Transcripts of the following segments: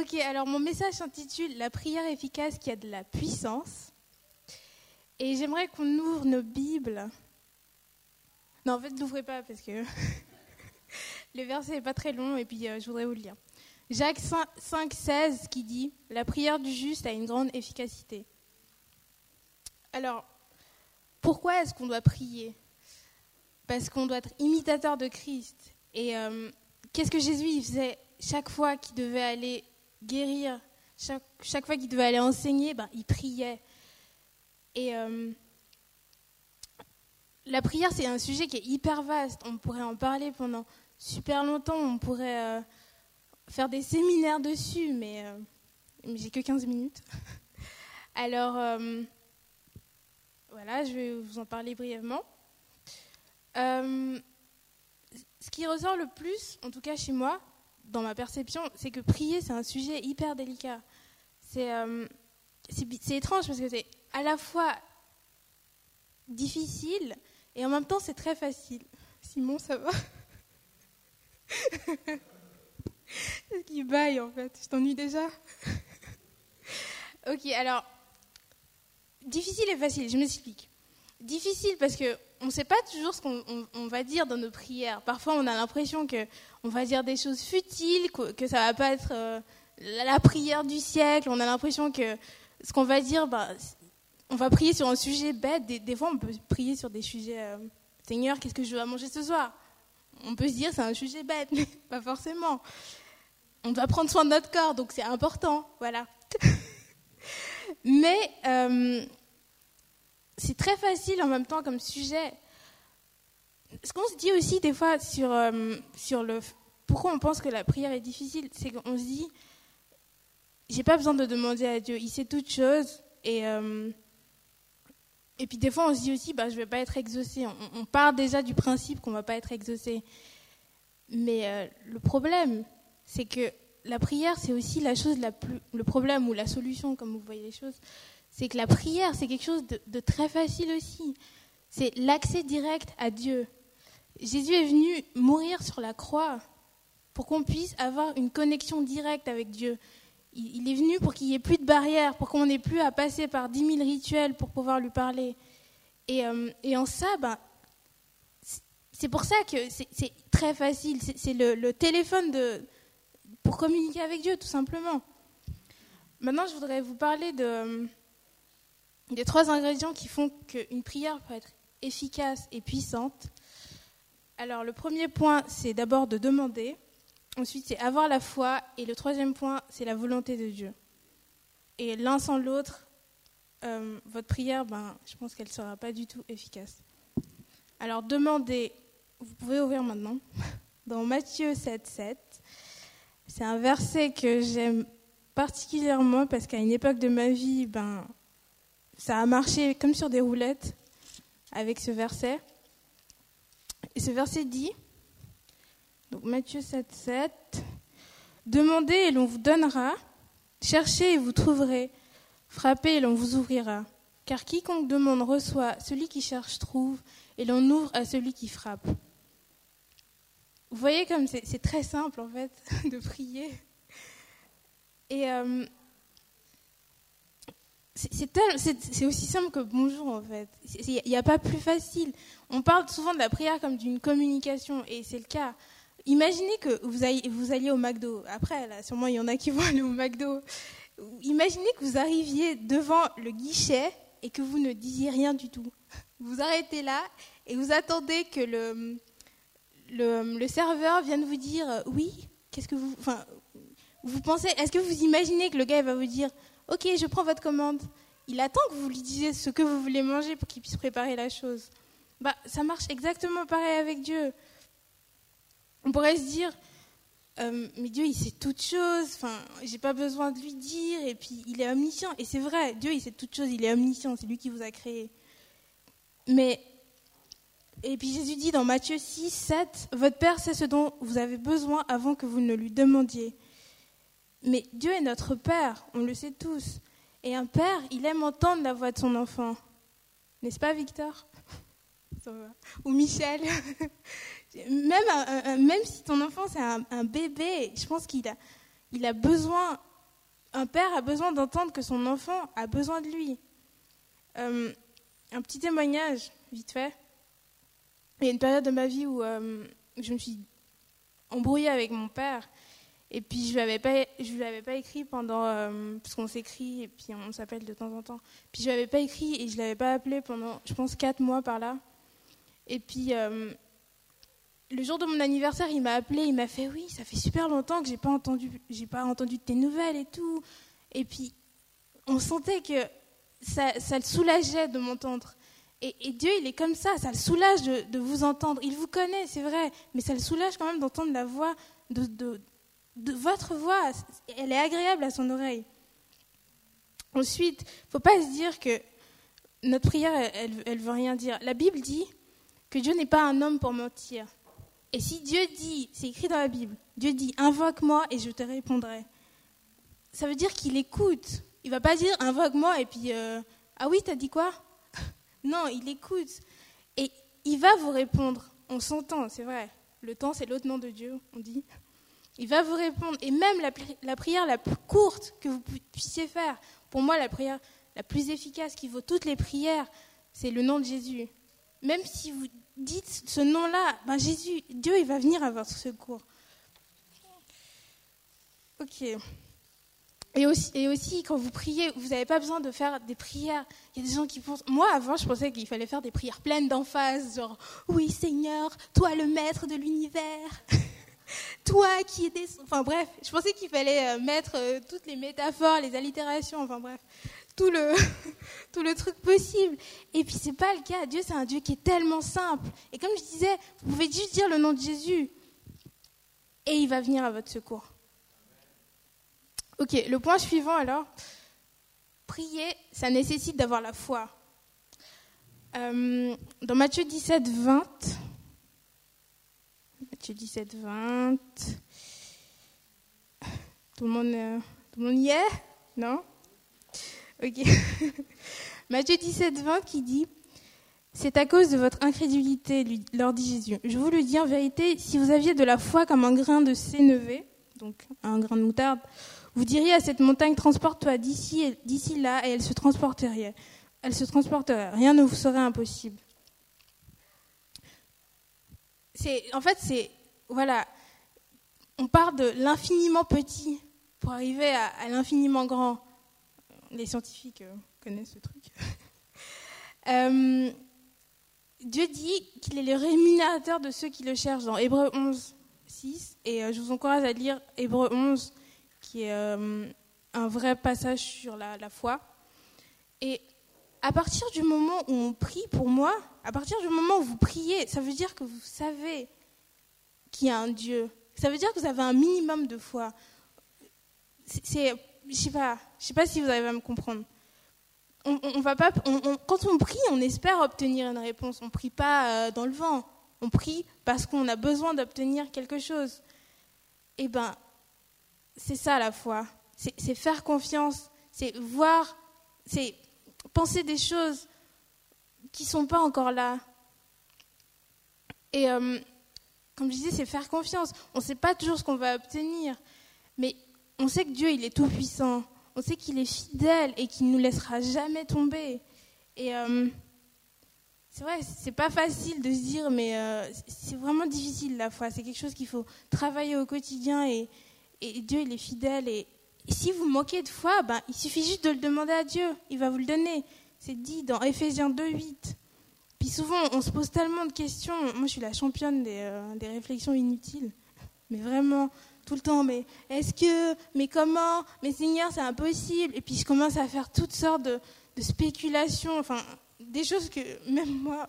Ok, alors mon message s'intitule La prière efficace qui a de la puissance. Et j'aimerais qu'on ouvre nos Bibles. Non, en fait, ne l'ouvrez pas parce que le verset n'est pas très long et puis euh, je voudrais vous le lire. Jacques 5, 16 qui dit La prière du juste a une grande efficacité. Alors, pourquoi est-ce qu'on doit prier? Parce qu'on doit être imitateur de Christ. Et euh, qu'est-ce que Jésus faisait chaque fois qu'il devait aller guérir, chaque, fois qu'il devait aller enseigner, ben, il priait. Et euh, la prière, c'est un sujet qui est hyper vaste. On pourrait en parler pendant super longtemps. On pourrait euh, faire des séminaires dessus, mais, euh, mais j'ai que 15 minutes. Alors, voilà, je vais vous en parler brièvement. ce qui ressort le plus, en tout cas chez moi, dans ma perception, c'est que prier, c'est un sujet hyper délicat. Euh, c'est étrange parce que c'est à la fois difficile et en même temps c'est très facile. Simon, ça va? Est-ce qu'il baille en fait? Je t'ennuie déjà? Ok, alors, difficile et facile, je m'explique. Difficile parce que on ne sait pas toujours ce qu'on va dire dans nos prières. Parfois, on a l'impression que on va dire des choses futiles, que, que ça va pas être euh, la prière du siècle. On a l'impression que ce qu'on va dire, bah, on va prier sur un sujet bête. Des, fois, on peut prier sur des sujets. Euh, Seigneur, qu'est-ce que je vais manger ce soir? On peut se dire c'est un sujet bête, mais pas forcément. On doit prendre soin de notre corps, donc c'est important, voilà. mais euh, c'est très facile en même temps comme sujet. Ce qu'on se dit aussi des fois sur, euh, sur le pourquoi on pense que la prière est difficile, c'est qu'on se dit j'ai pas besoin de demander à Dieu, il sait toutes choses et euh, et puis des fois on se dit aussi bah je vais pas être exaucé. On, part déjà du principe qu'on va pas être exaucé. Mais euh, le problème, c'est que la prière, c'est aussi la chose la plus, le problème ou la solution, comme vous voyez les choses, c'est que la prière, c'est quelque chose de, très facile aussi. C'est l'accès direct à Dieu. Jésus est venu mourir sur la croix pour qu'on puisse avoir une connexion directe avec Dieu. Il, est venu pour qu'il n'y ait plus de barrières, pour qu'on n'ait plus à passer par dix mille rituels pour pouvoir lui parler. Et, euh, en ça, ben, c'est pour ça que c'est très facile. C'est le, téléphone de, pour communiquer avec Dieu, tout simplement. Maintenant, je voudrais vous parler de, des trois ingrédients qui font qu'une prière peut être efficace et puissante. Alors le premier point, c'est d'abord de demander. Ensuite, c'est avoir la foi. Et le troisième point, c'est la volonté de Dieu. Et l'un sans l'autre, euh, votre prière, ben, je pense qu'elle ne sera pas du tout efficace. Alors demandez, vous pouvez ouvrir maintenant, dans Matthieu 7, 7. C'est un verset que j'aime particulièrement parce qu'à une époque de ma vie, ben, ça a marché comme sur des roulettes avec ce verset. Et ce verset dit, donc Matthieu 7, 7, Demandez et l'on vous donnera, cherchez et vous trouverez, frappez et l'on vous ouvrira. Car quiconque demande reçoit, celui qui cherche trouve, et l'on ouvre à celui qui frappe. Vous voyez comme c'est très simple en fait de prier. Et euh, c'est aussi simple que bonjour en fait. Il n'y a pas plus facile. On parle souvent de la prière comme d'une communication et c'est le cas. Imaginez que vous alliez, au McDo. Après, sûrement il y en a qui vont aller au McDo. Imaginez que vous arriviez devant le guichet et que vous ne disiez rien du tout. Vous arrêtez là et vous attendez que le, serveur vienne vous dire oui. Qu'est-ce que vous pensez, est-ce que vous imaginez que le gars va vous dire Ok, je prends votre commande. Il attend que vous lui disiez ce que vous voulez manger pour qu'il puisse préparer la chose. Bah, ça marche exactement pareil avec Dieu. On pourrait se dire, euh, mais Dieu, il sait toutes choses. Enfin, j'ai pas besoin de lui dire. Et puis, il est omniscient. Et c'est vrai, Dieu, il sait toutes choses. Il est omniscient. C'est lui qui vous a créé. Mais et puis Jésus dit dans Matthieu 6, 7, Votre Père sait ce dont vous avez besoin avant que vous ne lui demandiez. Mais Dieu est notre Père, on le sait tous. Et un père, il aime entendre la voix de son enfant. N'est-ce pas, Victor? Ou Michel? Même, si ton enfant, c'est un, bébé, je pense qu'il a, il a besoin un père a besoin d'entendre que son enfant a besoin de lui. Euh, un petit témoignage, vite fait. Il y a une période de ma vie où euh, je me suis embrouillée avec mon père. Et puis je lui, pas, lui avais pas écrit pendant. Euh, parce qu'on s'écrit et puis on s'appelle de temps en temps. Puis je ne lui avais pas écrit et je l'avais pas appelé pendant, je pense, quatre mois par là. Et puis le jour de mon anniversaire, il m'a appelé, il m'a fait oui, ça fait super longtemps que j'ai pas entendu, j'ai pas entendu tes nouvelles et tout. Et puis on sentait que ça, le soulageait de m'entendre. Et, Dieu, il est comme ça, ça le soulage de, vous entendre. Il vous connaît, c'est vrai, mais ça le soulage quand même d'entendre la voix de, de, votre voix. Elle est agréable à son oreille. Ensuite, faut pas se dire que notre prière, elle, elle veut rien dire. La Bible dit que Dieu n'est pas un homme pour mentir. Et si Dieu dit, c'est écrit dans la Bible, Dieu dit invoque-moi et je te répondrai. Ça veut dire qu'il écoute. Il va pas dire invoque-moi et puis euh, ah oui, t'as dit quoi? Non, il écoute et il va vous répondre. On s'entend, c'est vrai. Le temps, c'est l'autre nom de Dieu, on dit. Il va vous répondre. Et même la, prière la plus courte que vous puissiez faire, pour moi, la prière la plus efficace qui vaut toutes les prières, c'est le nom de Jésus. Même si vous dites ce nom-là, ben Jésus, Dieu, il va venir à votre secours. Ok. Et aussi, et aussi, quand vous priez, vous n'avez pas besoin de faire des prières. Il y a des gens qui pensent. Moi, avant, je pensais qu'il fallait faire des prières pleines d'emphase, genre Oui, Seigneur, toi le maître de l'univers, toi qui des. Enfin bref, je pensais qu'il fallait euh, mettre euh, toutes les métaphores, les allitérations, enfin bref tout le, tout le truc possible. Et puis c'est pas le cas. Dieu, c'est un Dieu qui est tellement simple. Et comme je disais, vous pouvez juste dire le nom de Jésus et il va venir à votre secours. Ok, le point suivant alors. Prier, ça nécessite d'avoir la foi. Euh, dans Matthieu 17, 20, Matthieu 17, 20, tout le monde, euh, tout le monde y est? Non? Ok. Matthieu 17, 20 qui dit C'est à cause de votre incrédulité, leur dit Jésus. Je vous le dis en vérité, si vous aviez de la foi comme un grain de sénévé, donc un grain de moutarde, vous diriez à cette montagne transporte-toi d'ici d'ici là et elle se transporterait. Elle se transporterait. Rien ne vous serait impossible. C'est en fait c'est voilà, on part de l'infiniment petit pour arriver à l'infiniment grand les scientifiques euh, connaissent ce truc. Euh, Dieu dit qu'il est le rémunérateur de ceux qui le cherchent dans Hébreu 11, 6. Et euh, je vous encourage à lire Hébreu 11, qui est un vrai passage sur la, la, foi. Et à partir du moment où on prie pour moi, à partir du moment où vous priez, ça veut dire que vous savez qu'il y a un Dieu. Ça veut dire que vous avez un minimum de foi. C'est je sais pas, je sais pas si vous arrivez à me comprendre. On, va pas, quand on prie, on espère obtenir une réponse. On ne prie pas euh, dans le vent. On prie parce qu'on a besoin d'obtenir quelque chose. Eh ben, c'est ça la foi. C'est faire confiance. C'est voir, c'est penser des choses qui sont pas encore là. Et euh, comme je disais, c'est faire confiance. On ne sait pas toujours ce qu'on va obtenir, mais on sait que Dieu, il est tout-puissant. On sait qu'il est fidèle et qu'il ne nous laissera jamais tomber. Et euh, c'est vrai, c'est pas facile de se dire, mais euh, c'est vraiment difficile la foi. C'est quelque chose qu'il faut travailler au quotidien et, Dieu, il est fidèle. Et, si vous manquez de foi, ben, il suffit juste de le demander à Dieu. Il va vous le donner. C'est dit dans Ephésiens 2.8. Puis souvent, on se pose tellement de questions. Moi, je suis la championne des, euh, des réflexions inutiles. Mais vraiment, tout le temps, mais est-ce que, mais comment, mais Seigneur, c'est impossible. Et puis je commence à faire toutes sortes de, spéculations, enfin, des choses que même moi,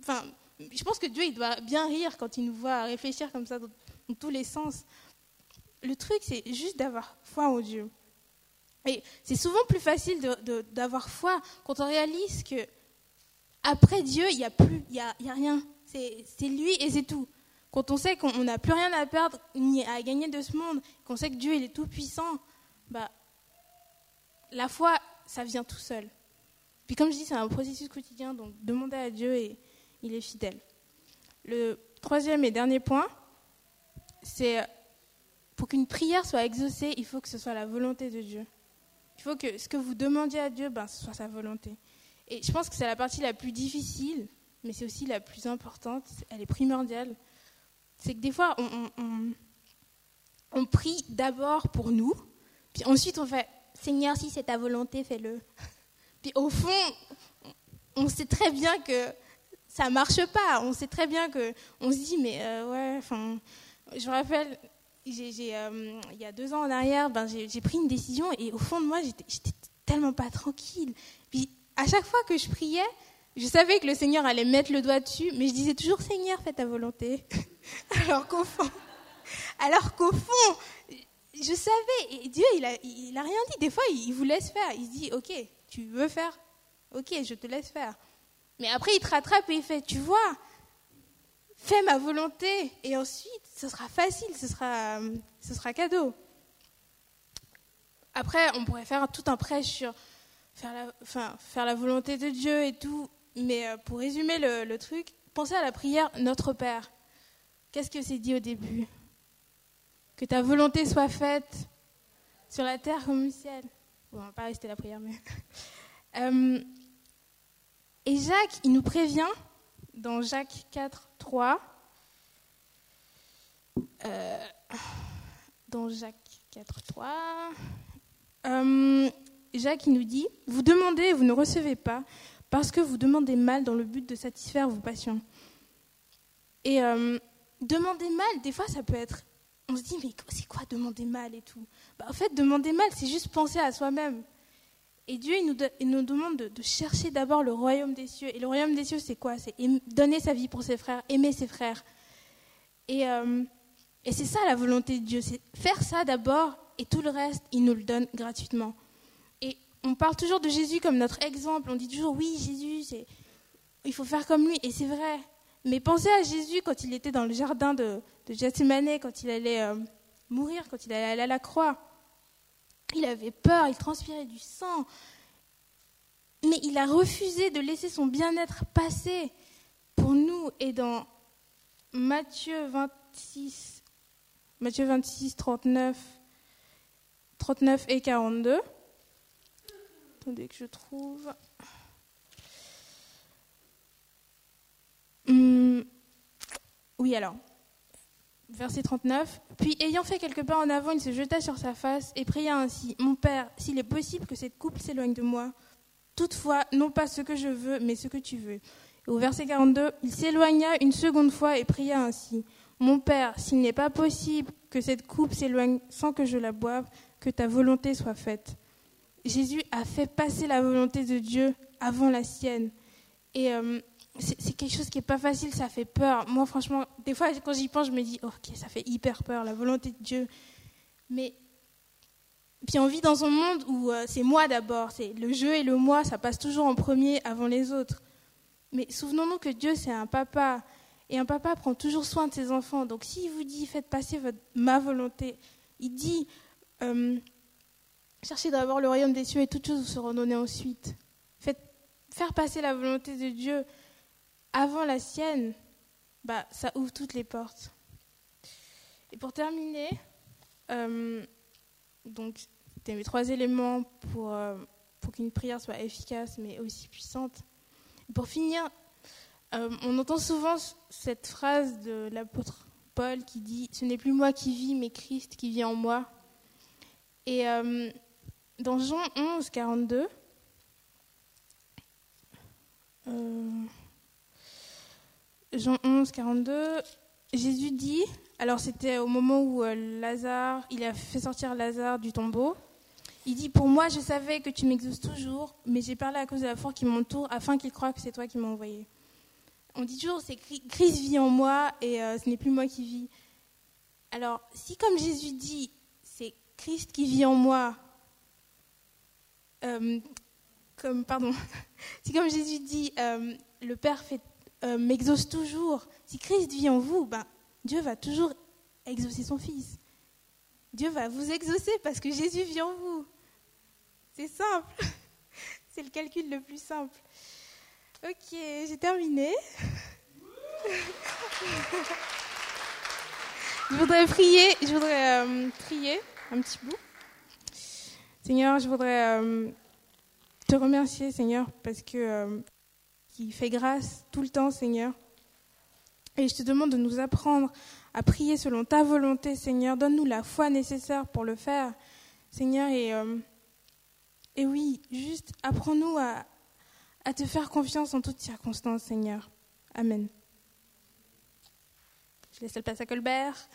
enfin, je pense que Dieu, il doit bien rire quand il nous voit réfléchir comme ça dans, tous les sens. Le truc, c'est juste d'avoir foi en Dieu. Et c'est souvent plus facile d'avoir foi quand on réalise que après Dieu, il n'y a plus, il y a, a rien. C'est lui et c'est tout. Quand on sait qu'on n'a plus rien à perdre ni à gagner de ce monde, qu'on sait que Dieu il est tout puissant, bah, la foi, ça vient tout seul. Puis comme je dis, c'est un processus quotidien, donc demandez à Dieu et il est fidèle. Le troisième et dernier point, c'est pour qu'une prière soit exaucée, il faut que ce soit la volonté de Dieu. Il faut que ce que vous demandiez à Dieu, ben, ce soit sa volonté. Et je pense que c'est la partie la plus difficile, mais c'est aussi la plus importante, elle est primordiale. C'est que des fois, on, prie d'abord pour nous, puis ensuite on fait Seigneur, si c'est ta volonté, fais-le. Puis au fond, on sait très bien que ça marche pas. On sait très bien que on se dit mais euh, ouais. Enfin, je me rappelle, euh, il y a deux ans en arrière, ben, j'ai pris une décision et au fond de moi, j'étais tellement pas tranquille. Puis à chaque fois que je priais, je savais que le Seigneur allait mettre le doigt dessus, mais je disais toujours Seigneur, fais ta volonté. alors qu'au fond, alors qu'au fond, je savais. Et Dieu, il a, rien dit. Des fois, il, vous laisse faire. Il dit, ok, tu veux faire, ok, je te laisse faire. Mais après, il te rattrape et il fait, tu vois, fais ma volonté. Et ensuite, ce sera facile, ce sera, ce sera cadeau. Après, on pourrait faire tout un prêche sur faire la, enfin, faire la volonté de Dieu et tout. Mais euh, pour résumer le, truc, pensez à la prière Notre Père. Qu'est-ce que c'est dit au début? Que ta volonté soit faite sur la terre comme au ciel. Bon, pas rester la prière, mais. Euh, et Jacques, il nous prévient dans Jacques 4, 3. Euh, dans Jacques 4, 3. Euh, Jacques, nous dit Vous demandez et vous ne recevez pas, parce que vous demandez mal dans le but de satisfaire vos passions. Et demander mal, des fois, ça peut être. On se dit, mais c'est quoi demander mal et tout? Bah, En fait, demander mal, c'est juste penser à soi-même. Et Dieu, il nous, demande de, chercher d'abord le royaume des cieux. Et le royaume des cieux, c'est quoi? C'est donner sa vie pour ses frères, aimer ses frères. Et, euh, et c'est ça la volonté de Dieu, c'est faire ça d'abord et tout le reste, il nous le donne gratuitement. Et on parle toujours de Jésus comme notre exemple. On dit toujours, oui, Jésus, il faut faire comme lui. Et c'est vrai. Mais pensez à Jésus quand il était dans le jardin de, de quand il allait euh, mourir, quand il allait aller à la croix. Il avait peur, il transpirait du sang. Mais il a refusé de laisser son bien-être passer pour nous. Et dans Matthieu 26, Matthieu 26, 39, 39 et 42, attendez que je trouve. Hum, oui, alors, verset 39. Puis, ayant fait quelques pas en avant, il se jeta sur sa face et pria ainsi Mon Père, s'il est possible que cette coupe s'éloigne de moi, toutefois, non pas ce que je veux, mais ce que tu veux. Et au verset 42, il s'éloigna une seconde fois et pria ainsi Mon Père, s'il n'est pas possible que cette coupe s'éloigne sans que je la boive, que ta volonté soit faite. Jésus a fait passer la volonté de Dieu avant la sienne. Et. Euh, c'est quelque chose qui n'est pas facile, ça fait peur. Moi, franchement, des fois, quand j'y pense, je me dis, ok, ça fait hyper peur, la volonté de Dieu. Mais puis on vit dans un monde où euh, c'est moi d'abord, c'est le jeu et le moi, ça passe toujours en premier avant les autres. Mais souvenons-nous que Dieu, c'est un papa. Et un papa prend toujours soin de ses enfants. Donc s'il vous dit, faites passer ma volonté, il dit, euh, cherchez d'abord le royaume des cieux et toutes choses vous seront données ensuite. Faites, faire passer la volonté de Dieu, avant la sienne, bah, ça ouvre toutes les portes. Et pour terminer, euh, donc, c'était mes trois éléments pour, euh, pour qu'une prière soit efficace mais aussi puissante. pour finir, euh, on entend souvent cette phrase de l'apôtre Paul qui dit Ce n'est plus moi qui vis, mais Christ qui vit en moi. Et dans Jean 11, 42, Jean 11, 42, Jésus dit, alors c'était au moment où euh, Lazare, il a fait sortir Lazare du tombeau, il dit, pour moi je savais que tu m'exauces toujours, mais j'ai parlé à cause de la foi qui m'entoure, afin qu'il croie que c'est toi qui m'as envoyé. On dit toujours, c'est Christ vit en moi et euh, ce n'est plus moi qui vis. Alors, si comme Jésus dit, c'est Christ qui vit en moi, euh, comme, pardon, si comme Jésus dit, le Père fait euh, m'exauce toujours, si Christ vit en vous, ben, Dieu va toujours exaucer son Fils. Dieu va vous exaucer parce que Jésus vit en vous. C'est simple. C'est le calcul le plus simple. Ok, j'ai terminé. je voudrais prier, je voudrais euh, prier un petit bout. Seigneur, je voudrais euh, te remercier, Seigneur, parce que qui fait grâce tout le temps, Seigneur. Et je te demande de nous apprendre à prier selon ta volonté, Seigneur. Donne-nous la foi nécessaire pour le faire, Seigneur. Et, et oui, juste apprends-nous à, à te faire confiance en toutes circonstances, Seigneur. Amen. Je laisse le place à Colbert.